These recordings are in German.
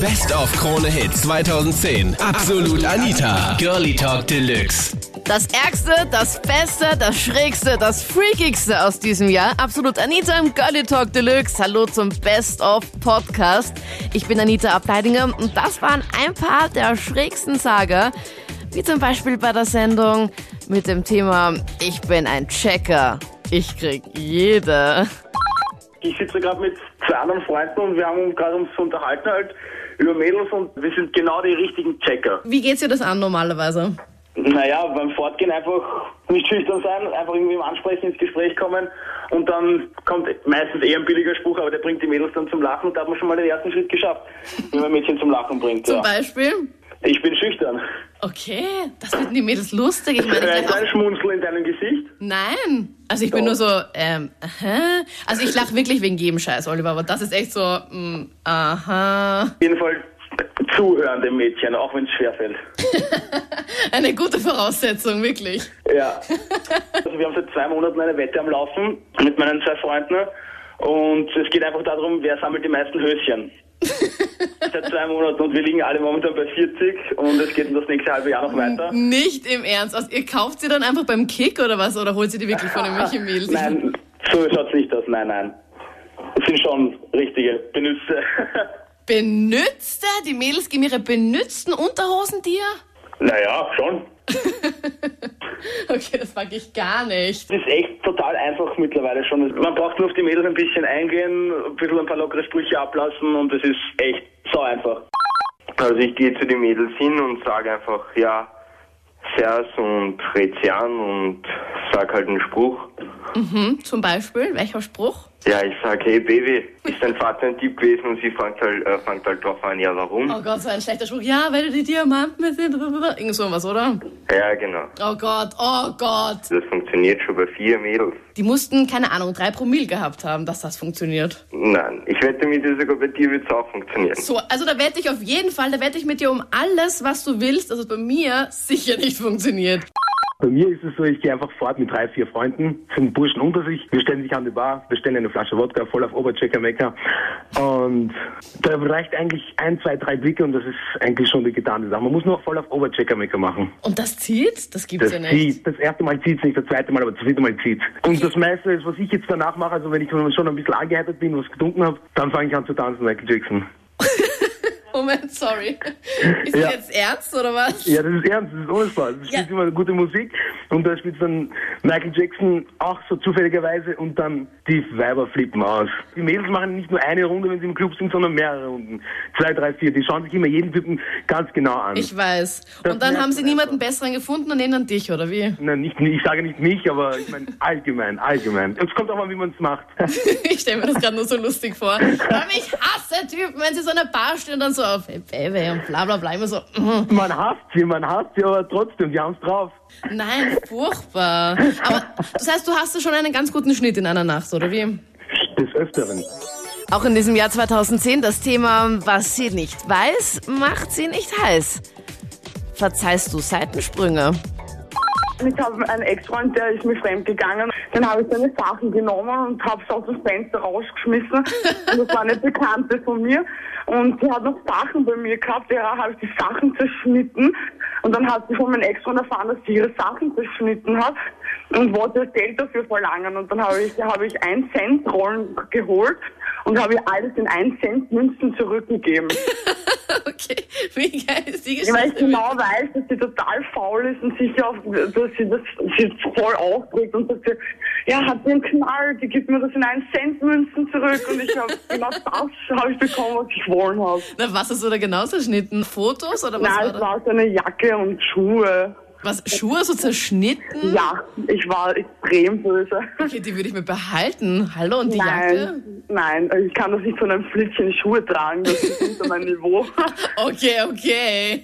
Best of Krone Hits 2010. Absolut Anita. Girlie Talk Deluxe. Das Ärgste, das Beste, das Schrägste, das Freakigste aus diesem Jahr. Absolut Anita im Girlie Talk Deluxe. Hallo zum Best of Podcast. Ich bin Anita Abteidinger und das waren ein paar der schrägsten Sager. Wie zum Beispiel bei der Sendung mit dem Thema Ich bin ein Checker. Ich krieg jede. Ich sitze gerade mit zwei anderen Freunden und wir haben gerade uns unterhalten halt über Mädels und wir sind genau die richtigen Checker. Wie geht's dir das an normalerweise? Naja, beim Fortgehen einfach nicht schüchtern sein, einfach irgendwie im Ansprechen ins Gespräch kommen und dann kommt meistens eher ein billiger Spruch, aber der bringt die Mädels dann zum Lachen und da hat man schon mal den ersten Schritt geschafft, wenn man Mädchen zum Lachen bringt. Zum Ja. Beispiel? Ich bin schüchtern. Okay, das finden die Mädels lustig. Ich meine, auch ein Schmunzel in deinem Gesicht. Nein. Also ich bin nur so, ähm, aha. Also ich lache wirklich wegen jedem Scheiß, Oliver, aber das ist echt so, mm, aha. Auf jeden Fall zuhören dem Mädchen, auch wenn es schwerfällt. Eine gute Voraussetzung, wirklich. Ja. Also wir haben seit zwei Monaten eine Wette am Laufen mit meinen zwei Freunden und es geht einfach darum, wer sammelt die meisten Höschen. Seit zwei Monaten und wir liegen alle momentan bei 40 und es geht das nächste halbe Jahr noch weiter. Nicht im Ernst. Also ihr kauft sie dann einfach beim Kick oder was? Oder holt sie die wirklich von irgendwelchen Mädels? Nein, so schaut's nicht aus, nein, nein. Das sind schon richtige Benütze. Benützte? Die Mädels geben ihre benützten Unterhosen dir? naja, schon. Okay, das mag ich gar nicht. Das ist echt total einfach mittlerweile schon. Man braucht nur auf die Mädels ein bisschen eingehen, ein bisschen ein paar lockere Sprüche ablassen und es ist echt so einfach. Also ich gehe zu den Mädels hin und sage einfach, ja, Servus und red sie an und sag halt einen Spruch. Hm, zum Beispiel, welcher Spruch? Ja, ich sag, hey Baby, ist dein Vater ein Dieb gewesen? Und sie fängt halt, äh, fängt halt drauf an, ja warum? Oh Gott, so ein schlechter Spruch. Ja, weil du die Diamanten mit sind. Irgend sowas, oder? Ja, genau. Oh Gott, oh Gott. Das funktioniert schon bei vier Mädels. Die mussten, keine Ahnung, drei Promille gehabt haben, dass das funktioniert. Nein, ich wette mit dir sogar bei dir wird's auch funktionieren. So, also da wette ich auf jeden Fall, da wette ich mit dir um alles, was du willst, dass es bei mir sicher nicht funktioniert. Bei mir ist es so, ich gehe einfach fort mit drei, vier Freunden, sind Burschen unter sich, wir stellen sich an die Bar, bestellen eine Flasche Wodka, voll auf Oberchecker Mecker und da reicht eigentlich ein, zwei, drei Blicke und das ist eigentlich schon die getane Sache. Man muss nur voll auf Oberchecker Mecker machen. Und das zieht? Das gibt's Das ja nicht. zieht. Das erste Mal zieht's nicht, das zweite Mal, aber das dritte Mal zieht's. Und das meiste ist, was ich jetzt danach mache, also wenn ich schon ein bisschen angeheitert bin, was getrunken habe, dann fange ich an zu tanzen, Michael Jackson. Moment, sorry. Ist Ja. das jetzt ernst oder was? Ja, das ist ernst, das ist ohne Spaß. Es Ja. spielt immer gute Musik und da spielt dann Michael Jackson auch so zufälligerweise und dann die Weiber flippen aus. Die Mädels machen nicht nur eine Runde, wenn sie im Club sind, sondern mehrere Runden. Zwei, drei, vier. Die schauen sich immer jeden Typen ganz genau an. Ich weiß. Das Und dann haben sie man niemanden besseren gefunden und nehmen dann dich, oder wie? Nein, nicht, ich sage nicht mich, aber ich meine allgemein, allgemein. Es kommt auch mal, wie man es macht. Ich stelle mir das gerade nur so lustig vor. Aber ich hasse Typen, wenn sie so in einer Bar stehen und dann so auf hey, Baby und bla bla bla immer so. mhm. Man hasst sie, man hasst sie, aber trotzdem, die haben's drauf. Nein, furchtbar. Aber das heißt, du hast ja schon einen ganz guten Schnitt in einer Nacht, oder wie? Des Öfteren. Auch in diesem Jahr 2010 das Thema, was sie nicht weiß, macht sie nicht heiß. Verzeihst du Seitensprünge? Ich habe einen Ex-Freund, der ist mir fremd gegangen. Dann habe ich seine Sachen genommen und habe es aus dem Fenster rausgeschmissen. Und das war eine Bekannte von mir. Und sie hat noch Sachen bei mir gehabt. Ja, habe ich die Sachen zerschnitten. Und dann hat sie von meinem Ex-Freund erfahren, dass sie ihre Sachen zerschnitten hat und wollte Geld dafür verlangen. Und dann habe ich, habe ich 1 Cent Rollen geholt und habe ihr alles in 1 Cent Münzen zurückgegeben. Okay, wie geil ist die Weil ich Geschichte? genau weiß, dass sie total faul ist und sich auf, dass sie das sie voll aufregt und sagt, sie, ja, hat sie einen Knall, die gibt mir das in 1 Cent Münzen zurück und ich habe genau das habe ich bekommen, was ich wollen habe. Na, was hast du da genau zerschnitten? Fotos oder was Nein, war es das? war so eine Jacke und Schuhe. Was, Schuhe so zerschnitten? Ja, ich war extrem böse. Okay, die würde ich mir behalten. Hallo, und die Jacke? Nein, nein, ich kann das nicht von einem Flittchen Schuhe tragen, das ist unter mein Niveau. Okay, okay.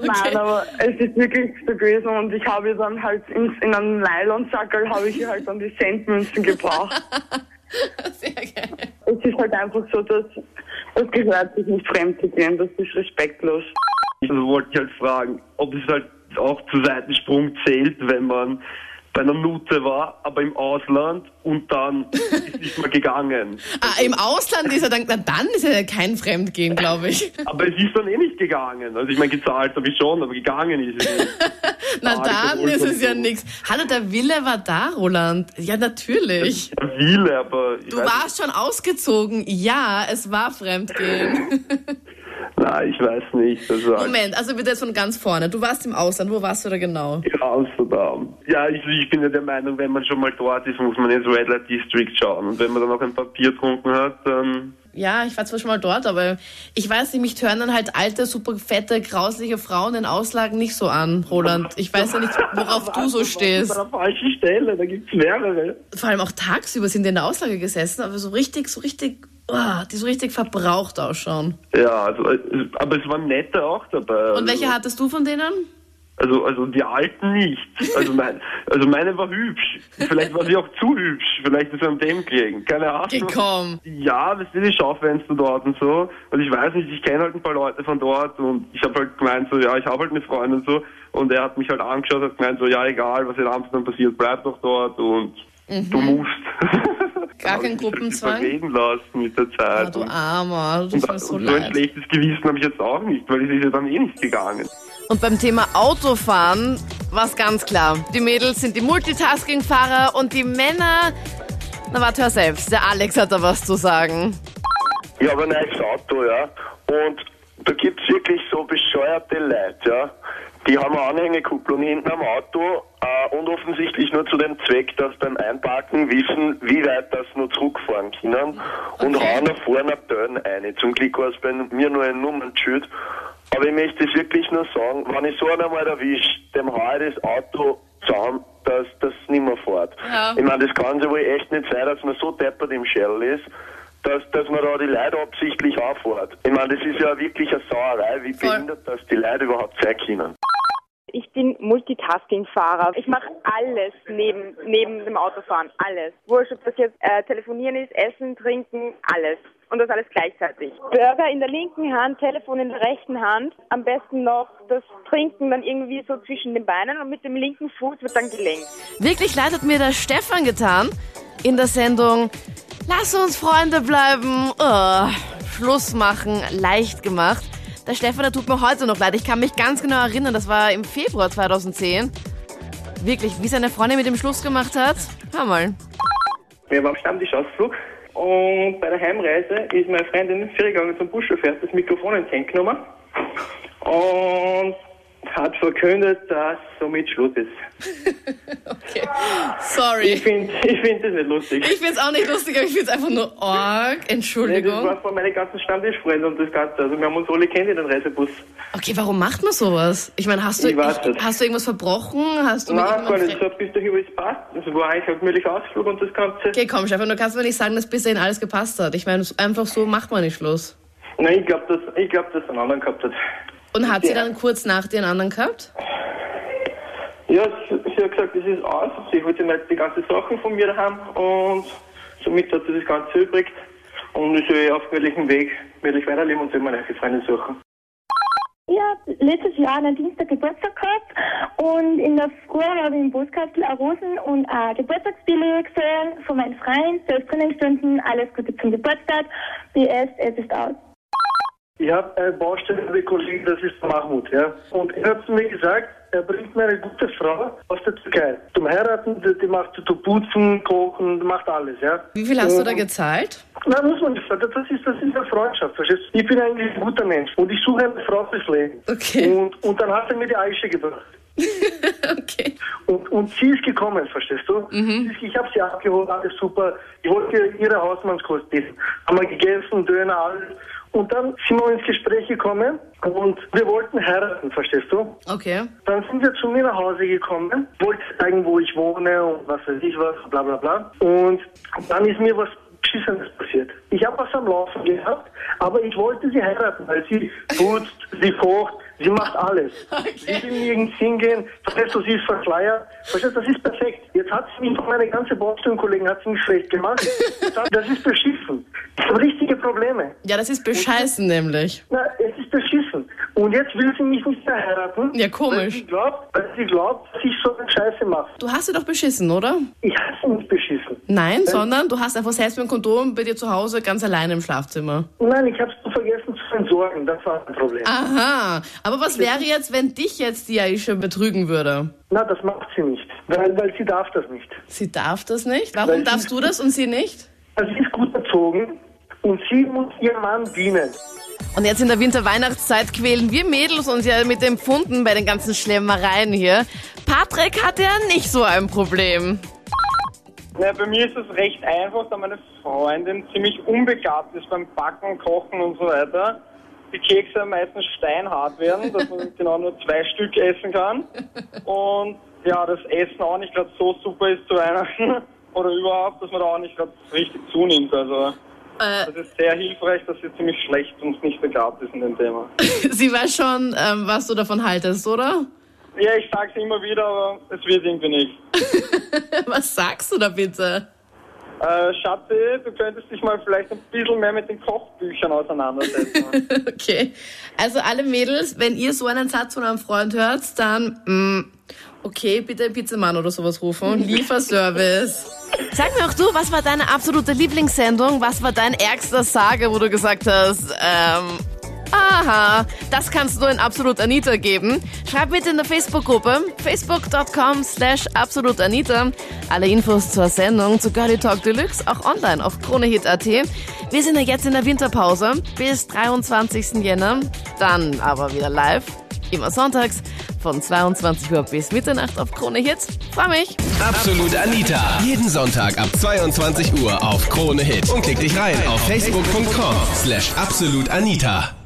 Nein, Okay. aber es ist wirklich so gewesen und ich habe ihr dann halt in, in einem Nylonsackerl habe ich ihr halt dann die Centmünzen gebraucht. Sehr geil. Es ist halt einfach so, dass das gehört sich nicht fremd zu gehen, das ist respektlos. Also wollte ich halt fragen, ob es halt auch zu Seitensprung zählt, wenn man bei einer Nute war, aber im Ausland und dann ist nicht mehr gegangen. Ah, im Ausland ist er dann, na dann ist er kein Fremdgehen, glaube ich. Aber es ist dann eh nicht gegangen. Also ich meine, gezahlt habe ich schon, aber gegangen ist es nicht. Na Ah, dann ist es ja nichts. Hallo, der Wille war da, Roland. Ja, natürlich. Ja, viele, aber Du warst schon ausgezogen. Ja, es war Fremdgehen. Nein, ich weiß nicht. Also, Moment, also bitte jetzt von ganz vorne. Du warst im Ausland. Wo warst du da genau? in Amsterdam. Ja, ich, ich bin ja der Meinung, wenn man schon mal dort ist, muss man ins Red Light District schauen. Und wenn man dann noch ein Papier getrunken hat, dann Ja, ich war zwar schon mal dort, aber ich weiß nicht, mich tören dann halt alte, super fette, grausliche Frauen in Auslagen nicht so an, Roland. Ich weiß ja nicht, worauf du so stehst. an der falschen Stelle, da gibt's mehrere. Vor allem auch tagsüber sind die in der Auslage gesessen, aber so richtig, so richtig, oh, die so richtig verbraucht ausschauen. Ja, also, äh, aber es waren nette auch dabei. Und welche hattest du von denen? Also, also die alten nicht. Also, mein, also meine war hübsch. Vielleicht war sie auch zu hübsch. Vielleicht ist es an dem gelegen. Keine Ahnung. Gekommen. Ja, das sind die Schaufenster dort und so. Und ich weiß nicht, ich kenne halt ein paar Leute von dort und ich habe halt gemeint so, ja, ich habe halt eine Freundin und so. Und er hat mich halt angeschaut und hat gemeint so, ja, egal, was in Amsterdam passiert, bleib doch dort und du musst. Gar kein hab ich mich halt Gruppenzwang? lassen mit der Ah, Zeit. du und, Armer, du und, tust mir und so so ein leid. schlechtes Gewissen habe ich jetzt auch nicht, weil es ist ja dann eh nicht gegangen. Und beim Thema Autofahren war es ganz klar. Die Mädels sind die Multitasking-Fahrer und die Männer, na warte, hör selbst, der Alex hat da was zu sagen. Ich habe ein neues Auto, ja. Und da gibt's wirklich so bescheuerte Leute, ja. Die haben eine Anhängekupplung hinten am Auto äh, und offensichtlich nur zu dem Zweck, dass beim Einparken wissen, wie weit das nur zurückfahren können und Okay. hauen da vorne eine Dörren ein. Zum Glück war es bei mir nur ein Nummernschild. Aber ich möchte es wirklich nur sagen, wenn ich so einen einmal erwische, dem haue ich das Auto zusammen, dass das nicht mehr fährt. Ja. Ich meine, das kann ja wohl echt nicht sein, dass man so deppert im Shell ist, dass, dass man da die Leute absichtlich auffährt. Ich meine, das ist ja wirklich eine Sauerei, wie Voll. behindert das die Leute überhaupt sein können. Ich bin Multitasking-Fahrer. Ich mache alles neben, neben dem Autofahren. Alles. Wurscht, ob das jetzt äh, telefonieren ist, essen, trinken, alles. Und das alles gleichzeitig. Burger in der linken Hand, Telefon in der rechten Hand. Am besten noch das Trinken dann irgendwie so zwischen den Beinen und mit dem linken Fuß wird dann gelenkt. Wirklich leid hat mir der Stefan getan in der Sendung Lass uns Freunde bleiben. Oh, Schluss machen, leicht gemacht. Der Stefan, der tut mir heute noch leid. Ich kann mich ganz genau erinnern, das war im Februar 2010. Wirklich, wie seine Freundin mit dem Schluss gemacht hat. Hör mal. Wir waren am Stammtischausflug und bei der Heimreise ist meine Freundin vorgegangen zum Buschauffeur, das Mikrofon ins Hand genommen und hat verkündet, dass somit Schluss ist. Okay. Ich Sorry. finde ich find das nicht lustig. Ich find's auch nicht lustig, aber ich find's einfach nur arg. Nee, das Entschuldigung. war von meinen ganzen Stammtischfreunden und das Ganze. Also wir haben uns alle kennt in den Reisebus. Okay, warum macht man sowas? Ich meine, hast du, Ich hast du irgendwas verbrochen? Hast du Nein, gar nicht. So bis dahin alles passt. Es war eigentlich ein gemütlicher Ausflug und das Ganze. Okay, komm, Stefan, du kannst mir nicht sagen, dass bis dahin alles gepasst hat. Ich meine, einfach so macht man nicht Schluss. Nein, ich glaube, dass, ich glaub, dass es einen anderen gehabt hat. Und hat sie Ja. dann kurz nach dir einen anderen gehabt? Ja, sie, sie hat gesagt, das ist aus. Sie wollte nicht die ganzen Sachen von mir daheim und somit hat sie das Ganze übrig. Und ich soll auf gemütlichen Weg gemütlich weiterleben und soll mir eine Freundin suchen. Ich habe letztes Jahr an einem Dienstag Geburtstag gehabt und in der Früh habe ich im Postkastel eine Rosen und ein Geburtstagsbillet gesehen von meinen Freund, zwölf drinnen gestanden, alles Gute zum Geburtstag, PS, es ist aus. Ich habe eine Baustelle Kollegen, das ist Mahmoud, ja. Und er hat zu mir gesagt, er bringt mir eine gute Frau aus der Türkei. Zum Heiraten, die, macht zu putzen, kochen, macht alles, ja. Wie viel hast du da Und- gezahlt? Na, muss man nicht sagen. Das ist, das ist eine Freundschaft, verstehst du? Ich bin eigentlich ein guter Mensch und ich suche eine Frau fürs Leben. Okay. Und, und dann hat er mir die Eiche gebracht. Okay. Und, und sie ist gekommen, verstehst du? Ist- Ich habe sie abgeholt, alles super. Ich wollte ihre Hausmannskost essen. Haben wir gegessen, Döner, alles. Und dann sind wir ins Gespräch gekommen und wir wollten heiraten, verstehst du? Okay. Dann sind wir zu mir nach Hause gekommen, wollte zeigen, wo ich wohne und was weiß ich was, bla bla bla. Und dann ist mir was Beschissenes passiert. Ich habe was am Laufen gehabt, aber ich wollte sie heiraten, weil sie putzt, sie kocht, sie macht alles. Sie will nirgends hingehen, verstehst du, sie ist verschleiert. Verstehst du, das ist perfekt. Jetzt hat sie mich, meine ganze Boston-Kollegen hat sie mich schlecht gemacht. Das ist beschissen. Ich habe richtige Probleme. Ja, das ist bescheißen nämlich. Na, es ist beschissen. Und jetzt will sie mich nicht mehr heiraten. Ja, Weil komisch. sie glaubt, weil sie glaubt, dass ich so eine Scheiße mache. Du hast sie doch beschissen, oder? Ich hasse nicht beschissen. Nein, sondern du hast einfach selbst mit dem Kondom bei dir zu Hause ganz alleine im Schlafzimmer. Nein, ich habe entsorgen. Das war ein Problem. Aha. Aber was wäre jetzt, wenn dich jetzt die Aisha betrügen würde? Na, das macht sie nicht. Weil, weil sie darf das nicht. Sie darf das nicht? Warum Weil darfst du das und sie nicht? Also sie ist gut erzogen und sie muss ihrem Mann dienen. Und jetzt in der Winter-Weihnachtszeit quälen wir Mädels uns ja mit dem Pfunden bei den ganzen Schlemmereien hier. Patrick hatte ja nicht so ein Problem. Na, bei mir ist es recht einfach, da meine Freundin ziemlich unbegabt ist beim Backen, Kochen und so weiter. Die Kekse meistens steinhart werden, dass man genau nur zwei Stück essen kann. Und ja, das Essen auch nicht gerade so super ist zu Weihnachten. Oder überhaupt, dass man da auch nicht gerade richtig zunimmt. Also Äh, das ist sehr hilfreich, dass sie ziemlich schlecht und nicht begabt ist in dem Thema. sie weiß schon, ähm, was du davon haltest, oder? Ja, ich sag's immer wieder, aber es wird irgendwie nicht. Was sagst du da bitte? Äh, Schatzi, du könntest dich mal vielleicht ein bisschen mehr mit den Kochbüchern auseinandersetzen. Okay. Also alle Mädels, wenn ihr so einen Satz von einem Freund hört, dann, mm, okay, bitte einen Pizzamann oder sowas rufen. Lieferservice. Sag mir auch du, was war deine absolute Lieblingssendung? Was war dein ärgster Sage, wo du gesagt hast, ähm, aha, das kannst du nur in Absolut Anita geben. Schreib bitte in der Facebook-Gruppe, facebook.com slash absolutanita. Alle Infos zur Sendung, zu Girlie Talk Deluxe, auch online auf kronehit.at. Wir sind ja jetzt in der Winterpause bis 23. Jänner, dann aber wieder live, immer sonntags von 22 Uhr bis Mitternacht auf Krone Hit. Freu mich! Absolut Anita. Jeden Sonntag ab 22 Uhr auf Krone Hit. Und klick dich rein auf facebook.com slash absolutanita.